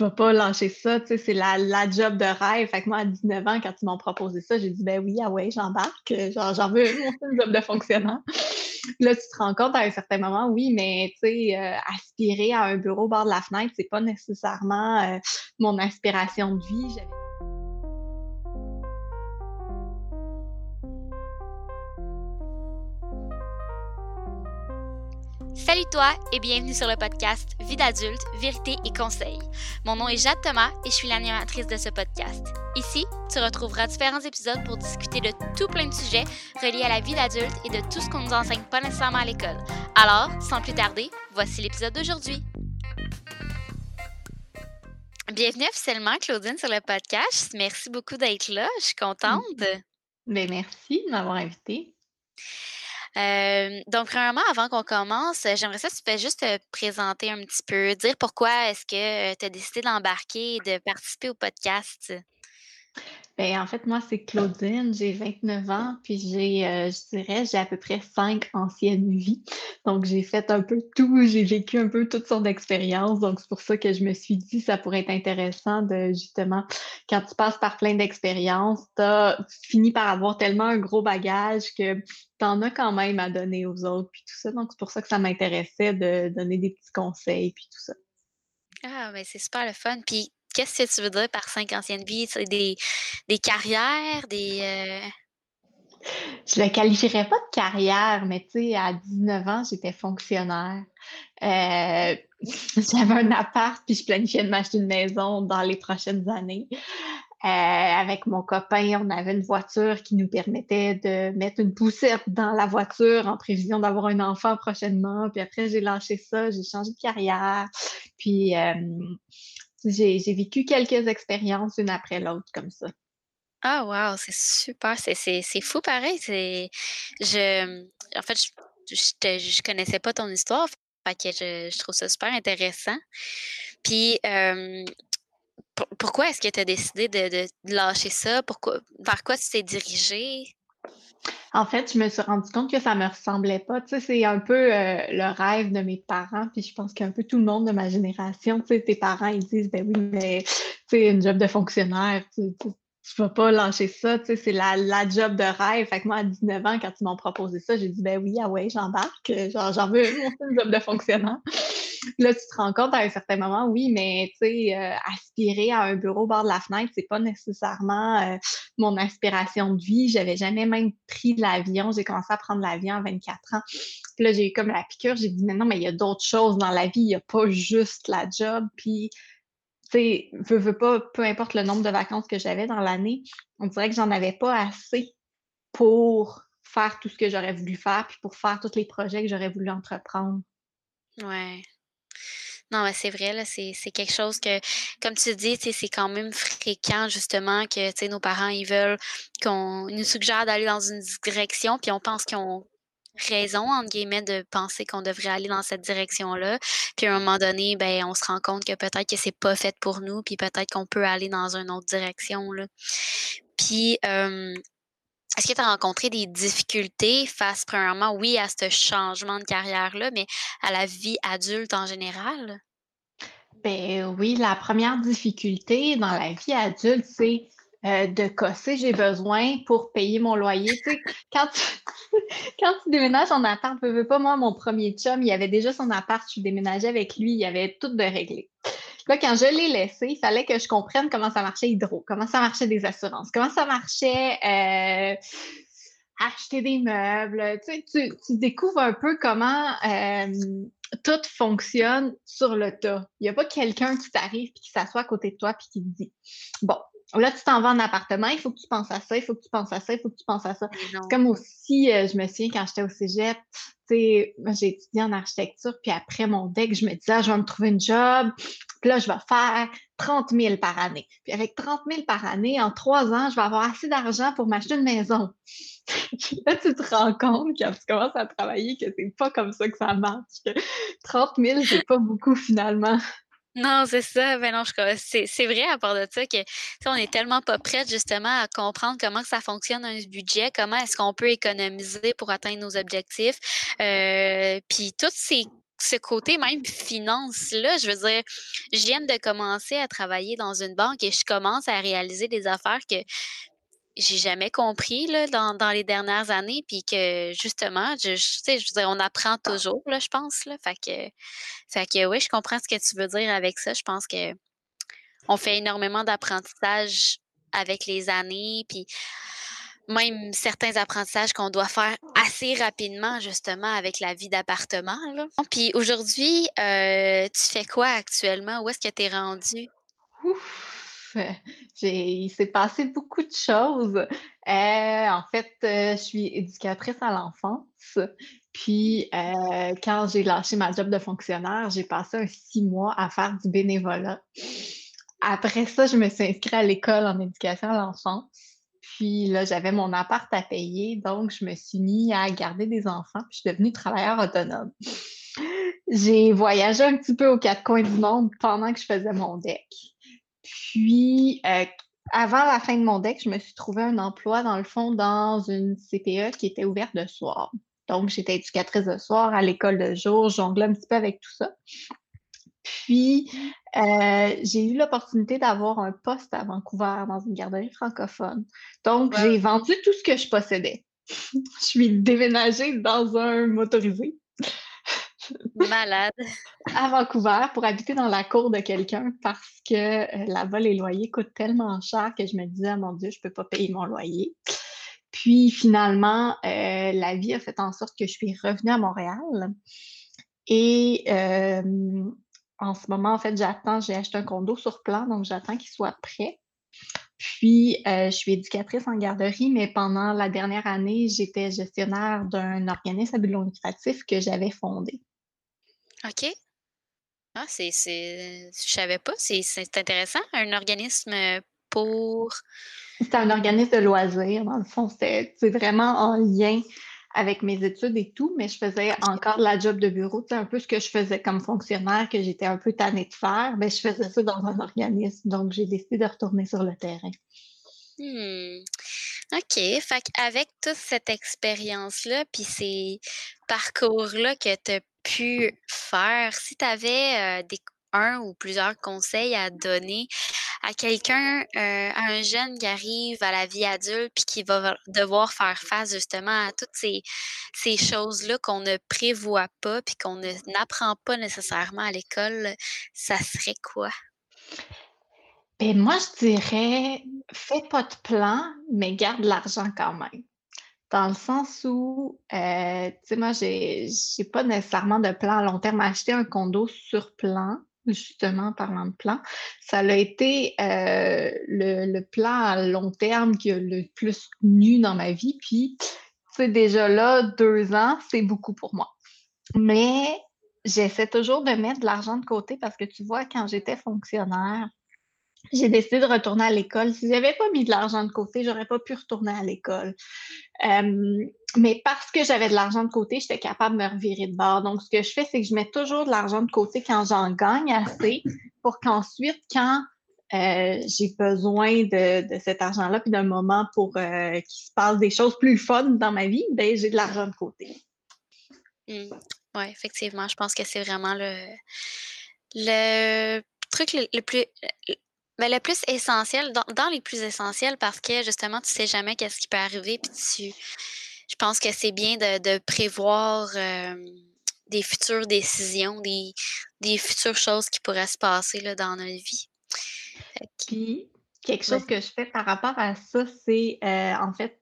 je vais pas lâcher ça, tu sais, c'est la, la job de rêve. Fait que moi, à 19 ans, quand ils m'ont proposé ça, j'ai dit, ben oui, ah ouais, j'embarque, genre, j'en veux mon job de fonctionnaire. Là, tu te rends compte à un certain moment, oui, mais tu sais, euh, aspirer à un bureau au bord de la fenêtre, c'est pas nécessairement euh, mon aspiration de vie. Salut toi et bienvenue sur le podcast Vie d'adulte, vérité et conseils. Mon nom est Jade Thomas et je suis l'animatrice de ce podcast. Ici, tu retrouveras différents épisodes pour discuter de tout plein de sujets reliés à la vie d'adulte et de tout ce qu'on nous enseigne pas nécessairement à l'école. Alors, sans plus tarder, voici l'épisode d'aujourd'hui. Bienvenue officiellement, Claudine, sur le podcast. Merci beaucoup d'être là. Je suis contente. Ben, merci de m'avoir invitée donc, premièrement, avant qu'on commence, j'aimerais ça que tu fais juste te présenter un petit peu, dire pourquoi est-ce que tu as décidé d'embarquer et de participer au podcast. Ben, en fait, moi, c'est Claudine, j'ai 29 ans, puis j'ai, euh, je dirais, j'ai à peu près cinq anciennes vies. Donc, j'ai fait un peu tout, j'ai vécu un peu toutes sortes d'expériences. Donc, c'est pour ça que je me suis dit, ça pourrait être intéressant de, justement, quand tu passes par plein d'expériences, tu finis par avoir tellement un gros bagage que tu en as quand même à donner aux autres, puis tout ça. Donc, c'est pour ça que ça m'intéressait de donner des petits conseils, puis tout ça. Ah, mais c'est super le fun. Puis, qu'est-ce que tu veux dire par cinq anciennes vies? Des, des carrières, des. Euh je le qualifierais pas de carrière, mais tu sais, à 19 ans, j'étais fonctionnaire. Euh, j'avais un appart, puis je planifiais de m'acheter une maison dans les prochaines années. Euh, avec mon copain, on avait une voiture qui nous permettait de mettre une poussette dans la voiture en prévision d'avoir un enfant prochainement. Puis après, j'ai lâché ça, j'ai changé de carrière. Puis j'ai vécu quelques expériences une après l'autre comme ça. Ah wow, c'est super, c'est fou pareil. Je en fait je, je, connaissais pas ton histoire, fait que je, trouve ça super intéressant. Puis pourquoi est-ce que tu as décidé de, de, lâcher ça? Pourquoi vers quoi tu t'es dirigé? En fait, je me suis rendu compte que ça me ressemblait pas. Tu sais, c'est un peu euh, le rêve de mes parents, puis je pense qu'un peu tout le monde de ma génération, tu sais, tes parents, ils disent, ben oui, mais tu sais, une job de fonctionnaire, tu, tu, vas pas lâcher ça, tu sais, c'est la, la job de rêve. Fait que moi, à 19 ans, quand ils m'ont proposé ça, j'ai dit, ben oui, ah ouais, j'embarque, genre, j'en veux une job de fonctionnaire là, tu te rends compte à un certain moment, oui, mais tu sais, euh, aspirer à un bureau au bord de la fenêtre, c'est pas nécessairement euh, mon aspiration de vie. J'avais jamais même pris l'avion. J'ai commencé à prendre l'avion à 24 ans. Puis là, j'ai eu comme la piqûre. J'ai dit, mais non, mais il y a d'autres choses dans la vie. Il n'y a pas juste la job. Puis, tu sais, peu importe le nombre de vacances que j'avais dans l'année, on dirait que j'en avais pas assez pour faire tout ce que j'aurais voulu faire, puis pour faire tous les projets que j'aurais voulu entreprendre. Ouais. Non, mais c'est vrai, là, c'est, quelque chose que, comme tu dis, c'est quand même fréquent, justement, que nos parents, ils veulent qu'on nous suggère d'aller dans une direction, puis on pense qu'ils ont raison, entre guillemets, de penser qu'on devrait aller dans cette direction-là. Puis à un moment donné, ben, on se rend compte que peut-être que c'est pas fait pour nous, puis peut-être qu'on peut aller dans une autre direction. Là. Puis, est-ce que tu as rencontré des difficultés face, premièrement, oui, à ce changement de carrière-là, mais à la vie adulte en général? Ben oui, la première difficulté dans la vie adulte, c'est euh, de casser j'ai besoin pour payer mon loyer. Tu sais, quand tu, quand tu déménages en appart, je veux pas, moi, mon premier chum, il avait déjà son appart, je déménageais avec lui, il avait tout de réglé. Là, quand je l'ai laissé, il fallait que je comprenne comment ça marchait Hydro, comment ça marchait des assurances, comment ça marchait euh, acheter des meubles. Tu, sais, tu, découvres un peu comment euh, tout fonctionne sur le tas. Il n'y a pas quelqu'un qui t'arrive et qui s'assoit à côté de toi et qui te dit Bon, là, tu t'en vas en appartement, il faut que tu penses à ça, il faut que tu penses à ça, il faut que tu penses à ça. C'est comme aussi, euh, je me souviens quand j'étais au cégep, j'ai étudié en architecture, puis après mon deck, je me disais, ah, je vais me trouver une job, là, je vais faire 30 000 par année. Puis avec 30 000 par année, en trois ans, je vais avoir assez d'argent pour m'acheter une maison. là, tu te rends compte, quand tu commences à travailler, que c'est pas comme ça que ça marche. 30 000, c'est pas beaucoup finalement. Non, c'est ça. Ben non, c'est, c'est vrai à part de ça que on est tellement pas prête justement à comprendre comment ça fonctionne un budget, comment est-ce qu'on peut économiser pour atteindre nos objectifs. Euh, puis toutes ces ce côté même finance-là, je veux dire, je viens de commencer à travailler dans une banque et je commence à réaliser des affaires que j'ai jamais compris là, dans, dans, les dernières années, puis que justement, je, sais, je veux dire, on apprend toujours, là, je pense. Là, fait que, fait que oui, je comprends ce que tu veux dire avec ça. Je pense que on fait énormément d'apprentissage avec les années, puis même certains apprentissages qu'on doit faire assez rapidement, justement, avec la vie d'appartement. Puis aujourd'hui, euh, tu fais quoi actuellement? Où est-ce que tu es rendu? Ouf! il s'est passé beaucoup de choses. Euh, en fait, euh, je suis éducatrice à l'enfance. Puis, quand j'ai lâché ma job de fonctionnaire, j'ai passé un six mois à faire du bénévolat. Après ça, je me suis inscrite à l'école en éducation à l'enfance. Puis là, j'avais mon appart à payer, donc je me suis mis à garder des enfants, puis je suis devenue travailleur autonome. J'ai voyagé un petit peu aux quatre coins du monde pendant que je faisais mon deck. Puis, euh, avant la fin de mon deck, je me suis trouvé un emploi, dans le fond, dans une CPE qui était ouverte de soir. Donc, j'étais éducatrice de soir à l'école de jour, jonglais un petit peu avec tout ça. Puis, euh, j'ai eu l'opportunité d'avoir un poste à Vancouver dans une garderie francophone. Donc, j'ai vendu tout ce que je possédais. je suis déménagée dans un motorisé. Malade. à Vancouver pour habiter dans la cour de quelqu'un parce que euh, là-bas, les loyers coûtent tellement cher que je me disais, mon Dieu, je ne peux pas payer mon loyer. Puis finalement, euh, la vie a fait en sorte que je suis revenue à Montréal. Et en ce moment, en fait, j'attends, j'ai acheté un condo sur plan, donc j'attends qu'il soit prêt. Puis, euh, je suis éducatrice en garderie, mais pendant la dernière année, j'étais gestionnaire d'un organisme à but lucratif que j'avais fondé. OK. Ah, c'est. Je savais pas. C'est intéressant. Un organisme pour. C'est un organisme de loisirs, dans le fond. C'est vraiment en lien avec mes études et tout, mais je faisais encore la job de bureau, c'est un peu ce que je faisais comme fonctionnaire, que j'étais un peu tannée de faire, mais je faisais ça dans un organisme, donc j'ai décidé de retourner sur le terrain. Hmm. OK. Fait avec toute cette expérience-là, puis ces parcours-là que tu as pu faire, si tu avais euh, des un ou plusieurs conseils à donner à quelqu'un, euh, à un jeune qui arrive à la vie adulte puis qui va devoir faire face justement à toutes ces, choses-là qu'on ne prévoit pas puis qu'on n'apprend pas nécessairement à l'école, ça serait quoi? Ben moi, je dirais, fais pas de plan, mais garde l'argent quand même. Dans le sens où, euh, tu sais, moi, j'ai pas nécessairement de plan à long terme. Acheter un condo sur plan, justement, en parlant de plan, ça a été euh, le, plan à long terme qui a le plus nu dans ma vie. Puis, c'est déjà là, deux ans, c'est beaucoup pour moi. Mais j'essaie toujours de mettre de l'argent de côté parce que tu vois, quand j'étais fonctionnaire, j'ai décidé de retourner à l'école. Si j'avais pas mis de l'argent de côté, j'aurais pas pu retourner à l'école. mais parce que j'avais de l'argent de côté, j'étais capable de me revirer de bord. Donc, ce que je fais, c'est que je mets toujours de l'argent de côté quand j'en gagne assez pour qu'ensuite, quand euh, j'ai besoin de, cet argent-là, puis d'un moment pour euh, qu'il se passe des choses plus fun dans ma vie, ben, j'ai de l'argent de côté. Mmh. Oui, effectivement, je pense que c'est vraiment le, le truc le plus mais ben, le plus essentiel, dans, les plus essentiels, parce que justement, tu sais jamais qu'est-ce qui peut arriver, puis tu, je pense que c'est bien de, prévoir des futures décisions, des, des, futures choses qui pourraient se passer là, dans notre vie. Puis, quelque chose que je fais par rapport à ça, c'est euh, en fait,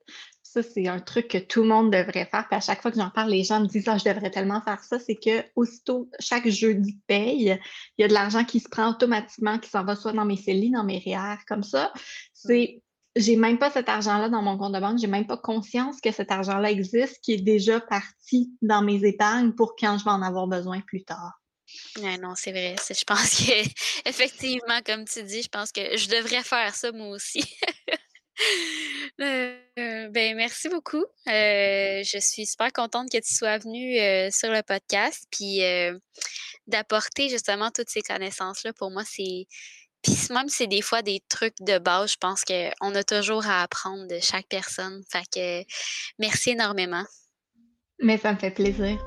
ça, c'est un truc que tout le monde devrait faire. Puis à chaque fois que j'en parle, les gens me disent ah, je devrais tellement faire ça. C'est que aussitôt, chaque jeudi paye, il y a de l'argent qui se prend automatiquement, qui s'en va soit dans mes CELI, dans mes REER, comme ça. C'est j'ai même pas cet argent-là dans mon compte de banque, j'ai même pas conscience que cet argent-là existe, qui est déjà parti dans mes épargnes pour quand je vais en avoir besoin plus tard. non, c'est vrai. Je pense que, effectivement, comme tu dis, je pense que je devrais faire ça moi aussi. Euh, ben, merci beaucoup. Euh, je suis super contente que tu sois venue euh, sur le podcast, puis d'apporter justement toutes ces connaissances-là. Pour moi, c'est. Puis même si c'est des fois des trucs de base, je pense qu'on a toujours à apprendre de chaque personne. Fait que merci énormément. Mais ça me fait plaisir.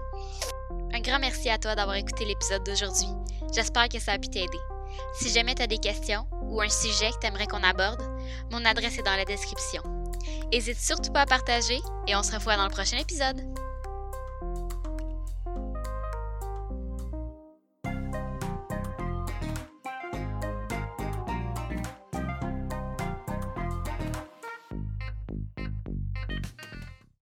Un grand merci à toi d'avoir écouté l'épisode d'aujourd'hui. J'espère que ça a pu t'aider. Si jamais tu as des questions ou un sujet que tu aimerais qu'on aborde, mon adresse est dans la description. N'hésite surtout pas à partager et on se revoit dans le prochain épisode.